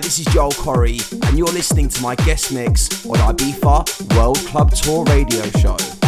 this is Joel Corry, and you're listening to my guest mix on Ibiza World Club Tour Radio Show.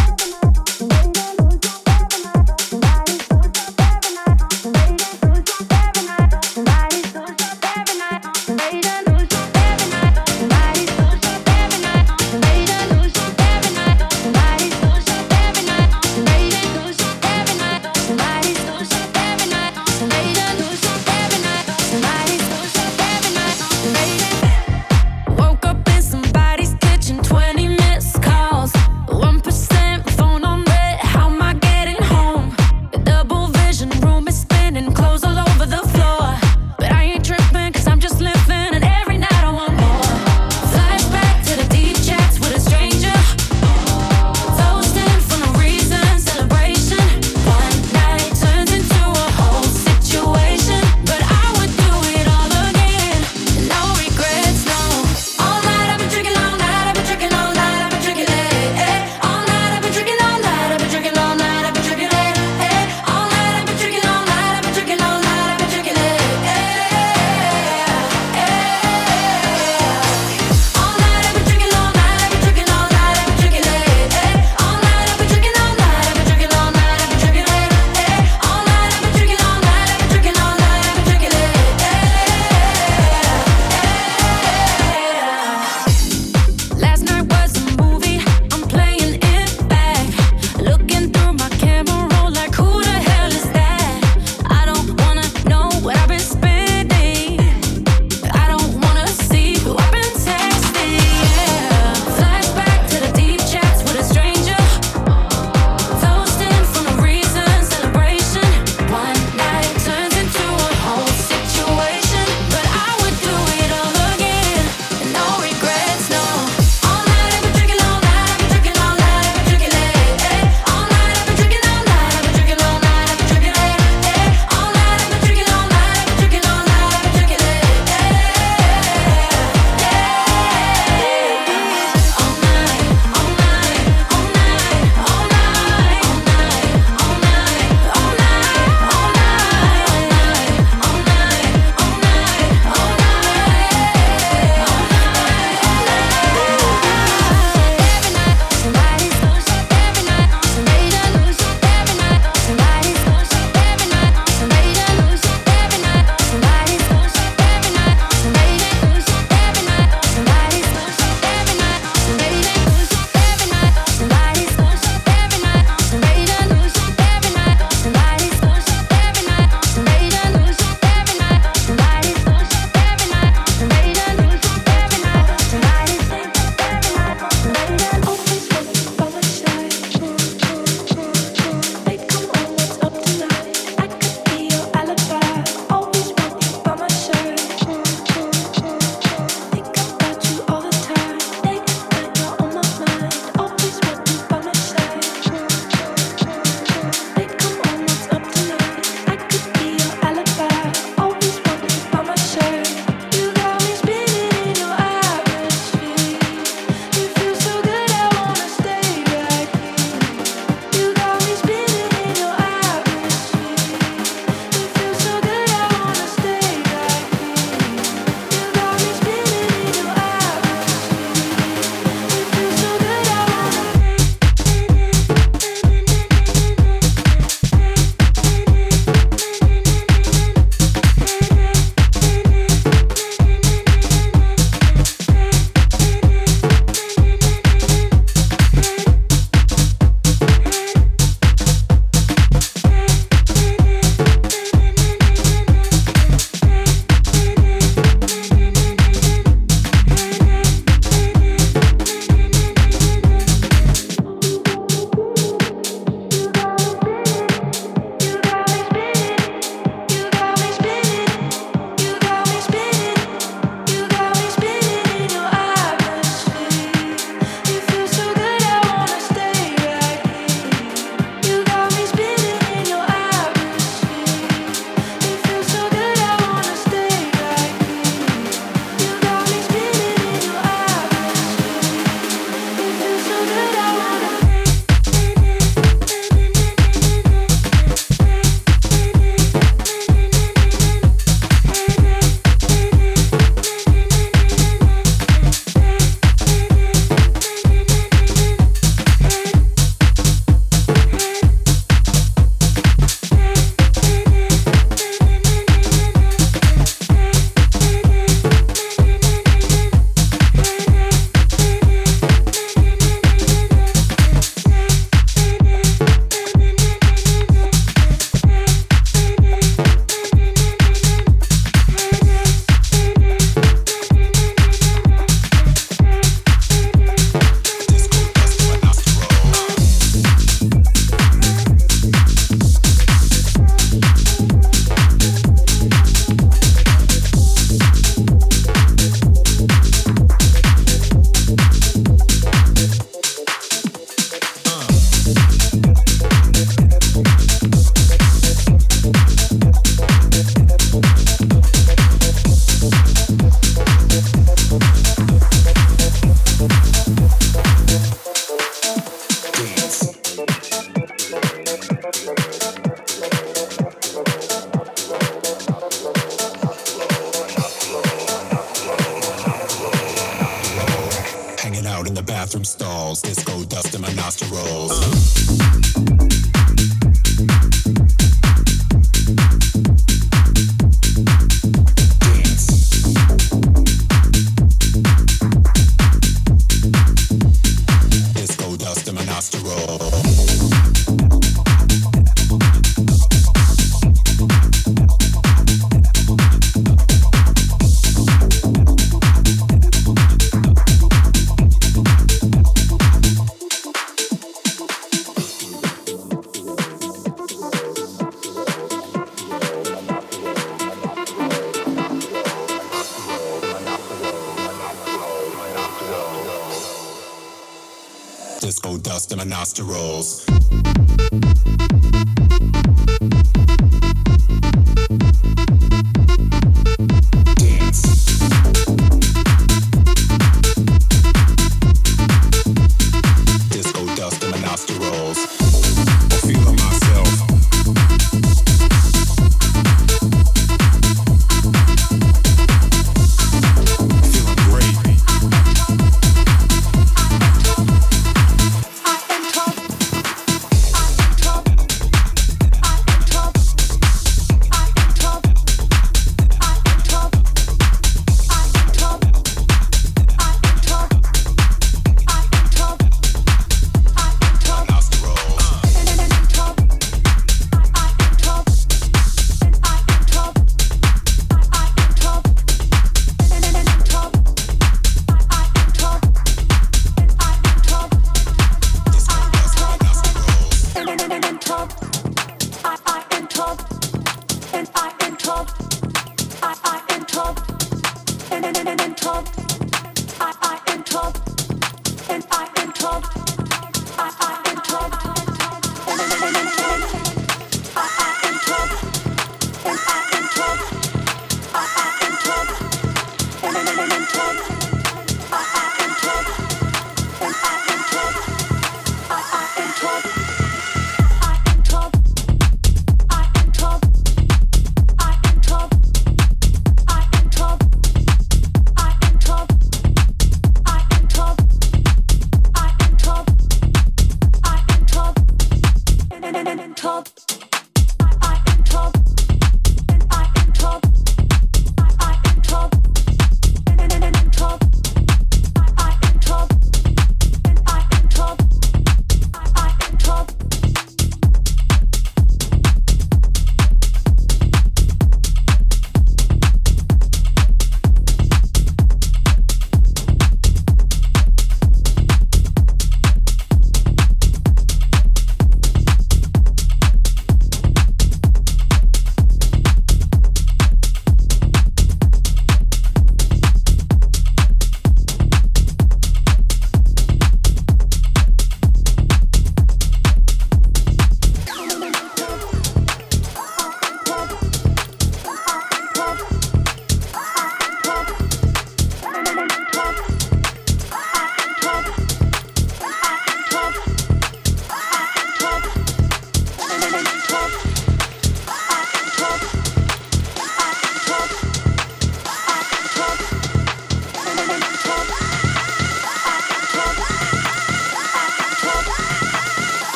Nostrils.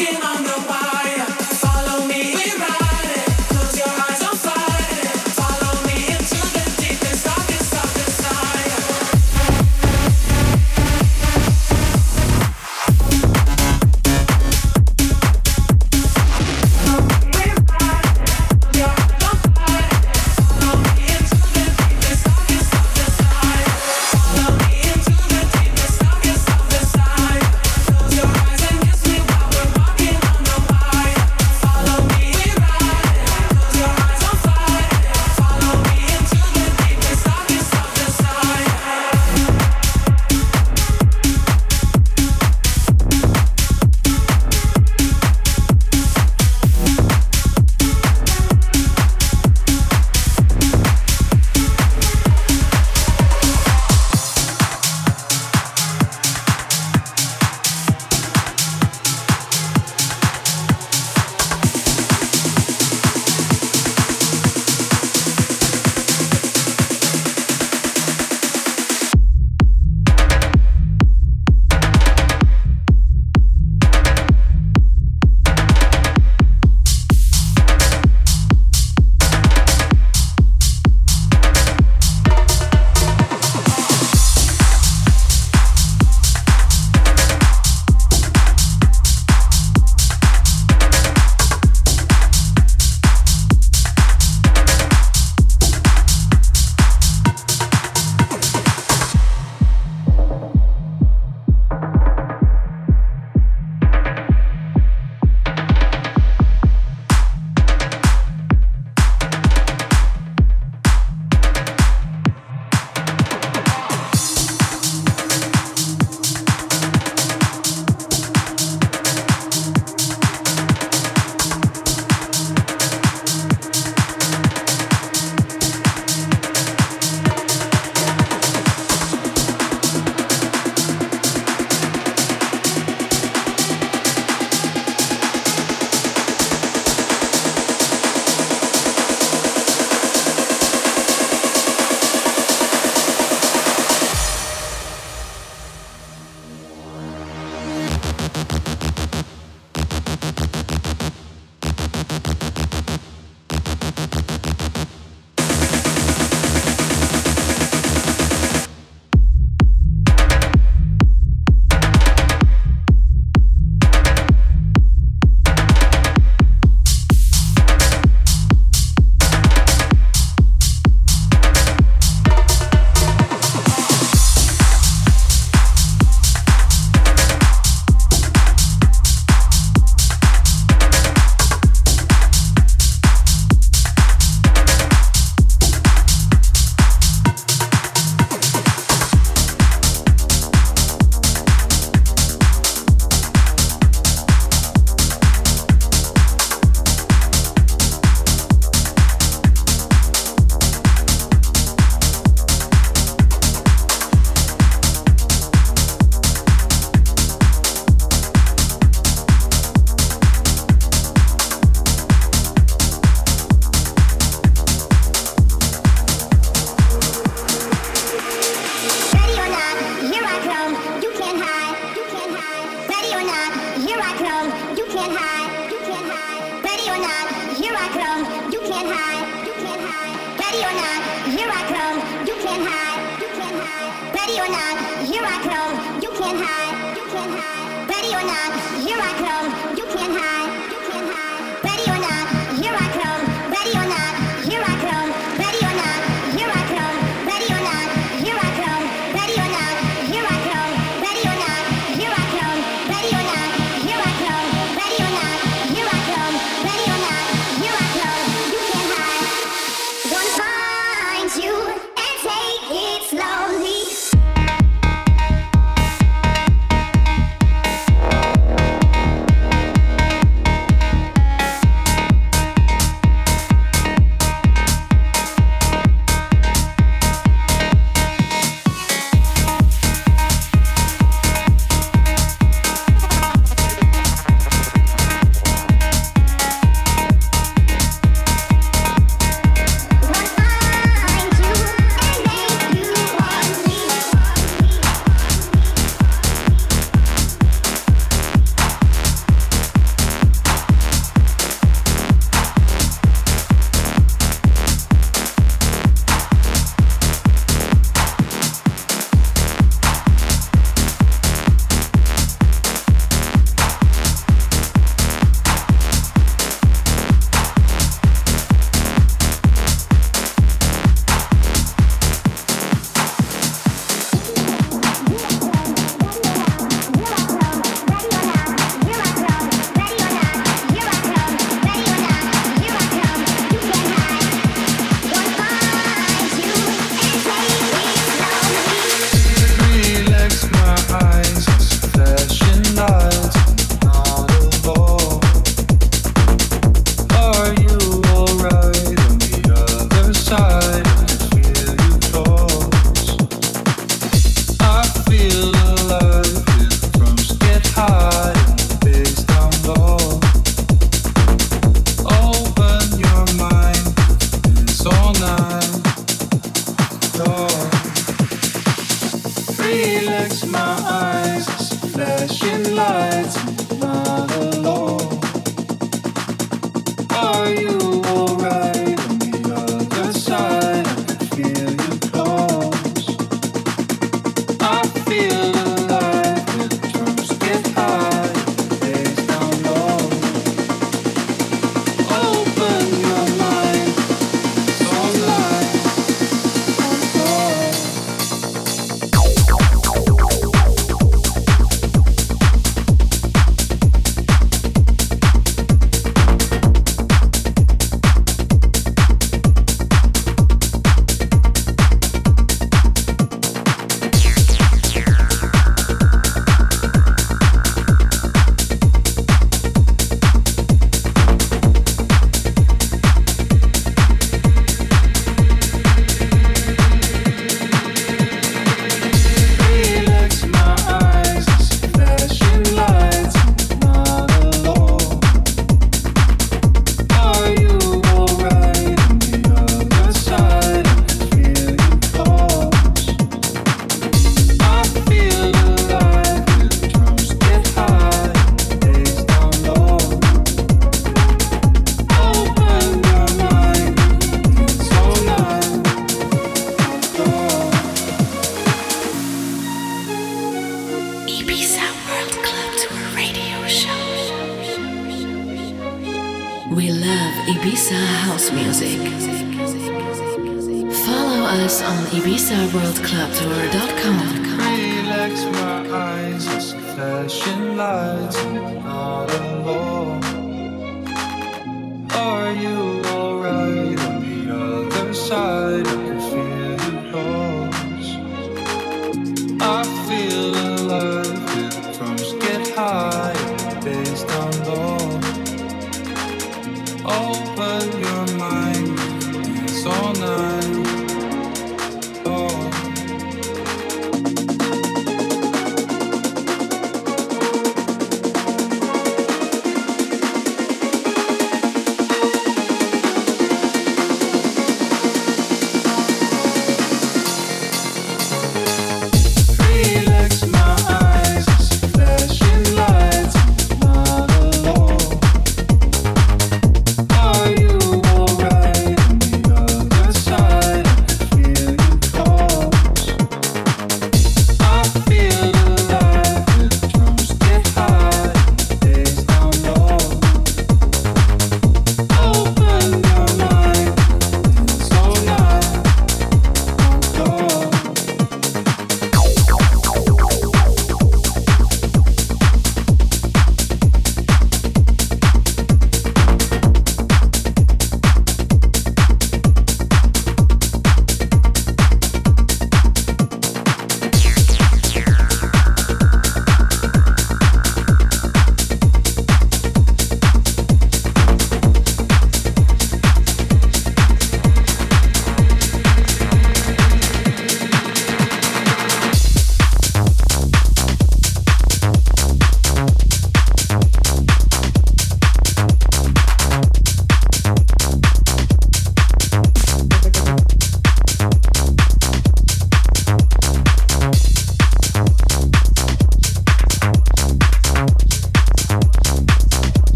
walking like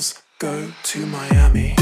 girls go to Miami.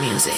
music.